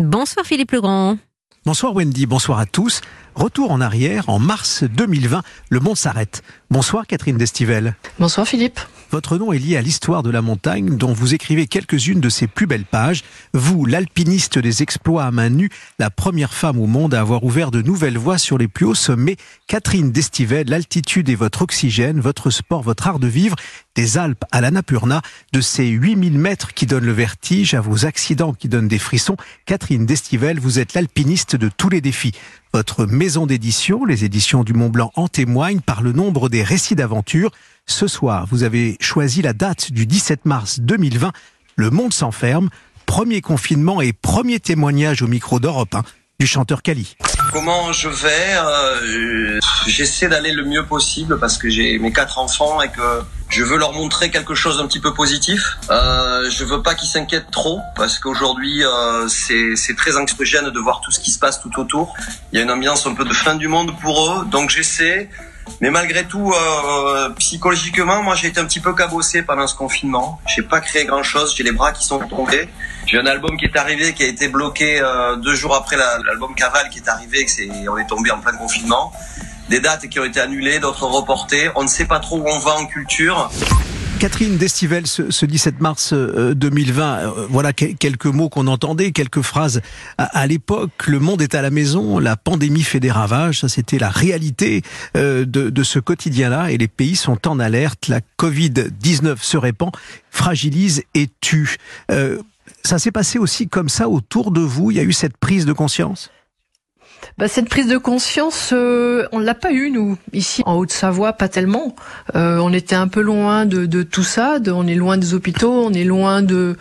Bonsoir Philippe Legrand. Bonsoir Wendy, bonsoir à tous. Retour en arrière, en mars 2020, le monde s'arrête. Bonsoir Catherine Destivelle. Bonsoir Philippe. Votre nom est lié à l'histoire de la montagne dont vous écrivez quelques-unes de ses plus belles pages. Vous, l'alpiniste des exploits à main nue, la première femme au monde à avoir ouvert de nouvelles voies sur les plus hauts sommets. Catherine Destivelle, l'altitude est votre oxygène, votre sport, votre art de vivre. Des Alpes à l'Annapurna, de ces 8000 mètres qui donnent le vertige à vos accidents qui donnent des frissons. Catherine Destivelle, vous êtes l'alpiniste de tous les défis. Votre maison d'édition, les éditions du Mont Blanc, en témoignent par le nombre des récits d'aventure. Ce soir, vous avez choisi la date du 17 mars 2020. Le monde s'enferme. Premier confinement et premier témoignage au micro d'Europe 1 du chanteur Kali. Comment je vais euh, J'essaie d'aller le mieux possible parce que j'ai mes quatre enfants et que je veux leur montrer quelque chose d'un petit peu positif. Euh, je veux pas qu'ils s'inquiètent trop parce qu'aujourd'hui euh, c'est très anxiogène de voir tout ce qui se passe tout autour. Il y a une ambiance un peu de fin du monde pour eux, donc j'essaie mais malgré tout, euh, psychologiquement, moi j'ai été un petit peu cabossé pendant ce confinement. J'ai pas créé grand chose, j'ai les bras qui sont tombés. J'ai un album qui est arrivé, qui a été bloqué euh, deux jours après l'album Caval qui est arrivé, c'est, on est tombé en plein confinement. Des dates qui ont été annulées, d'autres reportées. On ne sait pas trop où on va en culture. Catherine Destivelle, ce, 17 mars 2020, euh, euh, voilà quelques mots qu'on entendait, quelques phrases. À, l'époque, le monde est à la maison, la pandémie fait des ravages, ça c'était la réalité euh, de, ce quotidien-là, et les pays sont en alerte. La Covid-19 se répand, fragilise et tue. ça s'est passé aussi comme ça autour de vous Il y a eu cette prise de conscience? Bah, cette prise de conscience, euh, on l'a pas eu nous ici en Haute-Savoie, pas tellement. Euh, on était un peu loin de, de tout ça. De, on est loin des hôpitaux, on est loin de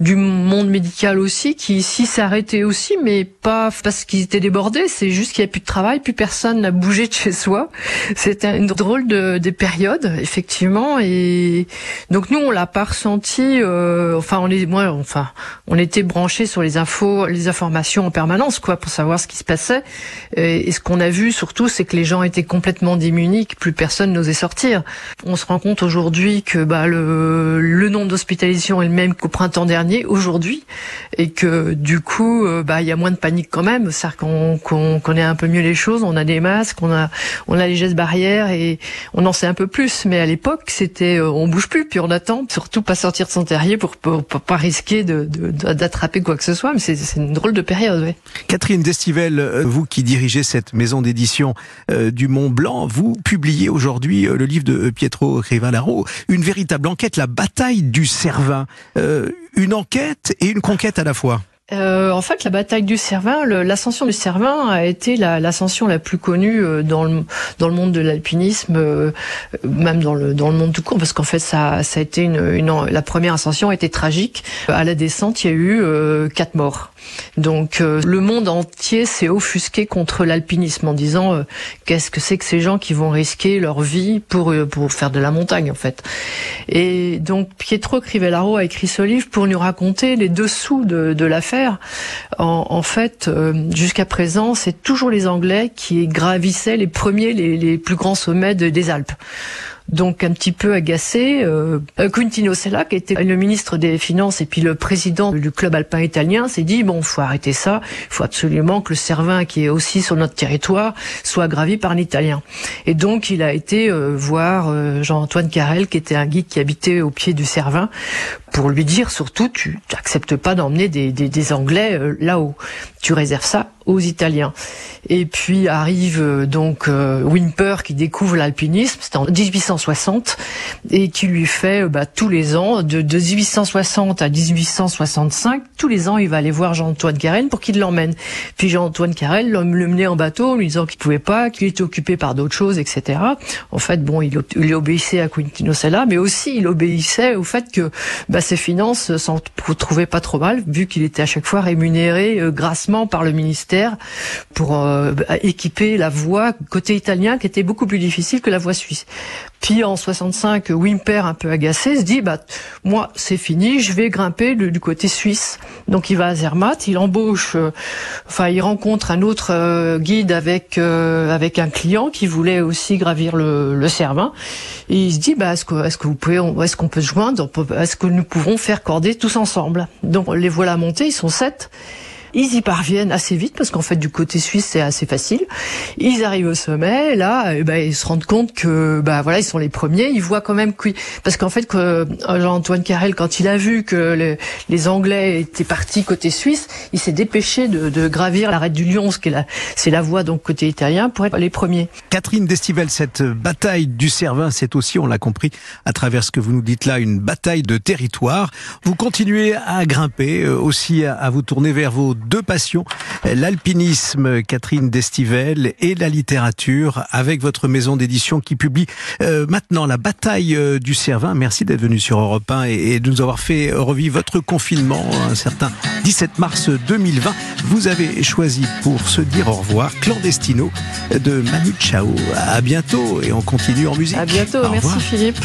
du monde médical aussi, qui ici arrêté aussi, mais pas parce qu'ils étaient débordés. C'est juste qu'il y a plus de travail, plus personne n'a bougé de chez soi. C'était une drôle de des périodes, effectivement. Et donc nous, on l'a pas ressenti. Euh, enfin, on est, moi, enfin, on était branchés sur les infos, les informations en permanence, quoi, pour savoir ce qui se passait. Et ce qu'on a vu surtout, c'est que les gens étaient complètement démunis, que plus personne n'osait sortir. On se rend compte aujourd'hui que bah, le, nombre d'hospitalisations est le même qu'au printemps dernier, aujourd'hui, et que du coup, euh, bah, il y a moins de panique quand même. C'est-à-dire qu'on connaît un peu mieux les choses, on a des masques, on a les gestes barrières et on en sait un peu plus. Mais à l'époque, c'était euh, on bouge plus, puis on attend, surtout pas sortir de son terrier pour, pour, pas risquer d'attraper quoi que ce soit. Mais c'est une drôle de période. Ouais. Catherine Destivelle, euh, vous qui dirigez cette maison d'édition euh, du Mont Blanc, vous publiez aujourd'hui euh, le livre de Pietro Crivallaro, une véritable enquête, la bataille du Cervin. une enquête et une conquête à la fois. Euh, en fait, la bataille du Cervin, l'ascension du Cervin a été l'ascension la, plus connue euh, dans le, dans le monde de l'alpinisme, euh, même dans le, dans le monde tout court, parce qu'en fait, ça, ça a été une, une, la première ascension a été tragique. À la descente, il y a eu quatre morts. Donc, le monde entier s'est offusqué contre l'alpinisme en disant qu'est-ce que c'est que ces gens qui vont risquer leur vie pour pour faire de la montagne, en fait. Et donc, Pietro Crivellaro a écrit ce livre pour nous raconter les dessous de, de l'affaire en, fait, euh, jusqu'à présent, c'est toujours les Anglais qui gravissaient les premiers, les, plus grands sommets des Alpes donc un petit peu agacé. Euh, Quintino Sella, qui était le ministre des Finances et puis le président du club alpin italien, s'est dit bon, faut arrêter ça. Il faut absolument que le Cervin, qui est aussi sur notre territoire, soit gravi par un Italien. Et donc il a été euh, voir euh, Jean-Antoine Carrel, qui était un guide qui habitait au pied du Cervin, pour lui dire surtout, tu n'acceptes pas d'emmener des, des, des, Anglais là-haut. Tu réserves ça aux Italiens. Et puis arrive euh, donc euh, Wimper qui découvre l'alpinisme, c'est en 1860, et qui lui fait euh, bah, tous les ans, de, 1860 à 1865, tous les ans il va aller voir Jean-Antoine Carrel pour qu'il l'emmène. Puis Jean-Antoine Carrel le menait en bateau, lui disant qu'il pouvait pas, qu'il était occupé par d'autres choses, etc. En fait, bon, il, obéissait à Quintino Sella, mais aussi il obéissait au fait que bah, ses finances s'en trouvaient pas trop mal, vu qu'il était à chaque fois rémunéré grassement par le ministère pour euh, équiper la voie côté italien qui était beaucoup plus difficile que la voie suisse. Puis en 65, Wimper, un peu agacé, se dit bah moi c'est fini, je vais grimper du, côté suisse. Donc il va à Zermatt, il embauche, euh, enfin il rencontre un autre euh, guide avec avec un client qui voulait aussi gravir le, le Cervin. Et il se dit bah est-ce que est-ce que vous pouvez, est-ce qu'on peut se joindre, est-ce que nous pouvons faire corder tous ensemble? Donc les voilà montés, ils sont sept. Ils y parviennent assez vite parce qu'en fait du côté suisse c'est assez facile. Ils arrivent au sommet, là, eh ben, ils se rendent compte que bah voilà ils sont les premiers. Ils voient quand même que parce qu'en fait que euh, Jean-Antoine Carrel quand il a vu que les Anglais étaient partis côté suisse, il s'est dépêché de, de gravir l'arête du Lion, ce qui est la c'est la voie donc côté italien pour être les premiers. Catherine Destivelle, cette bataille du Cervin, c'est aussi, on l'a compris à travers ce que vous nous dites là, une bataille de territoire. Vous continuez à grimper, euh, aussi à vous tourner vers vos deux passions, l'alpinisme, Catherine Destivelle, et la littérature, avec votre maison d'édition qui publie euh, maintenant la bataille euh, du Cervin. Merci d'être venu sur Europe 1 et, de nous avoir fait revivre votre confinement, un certain 17 mars 2020. Vous avez choisi pour se dire au revoir, Clandestino de Manu Chao. À bientôt et on continue en musique. À bientôt, merci Philippe.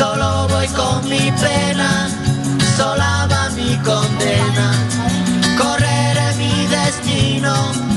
Solo voy con mi pena, sola va mi condena. Correré mi destino.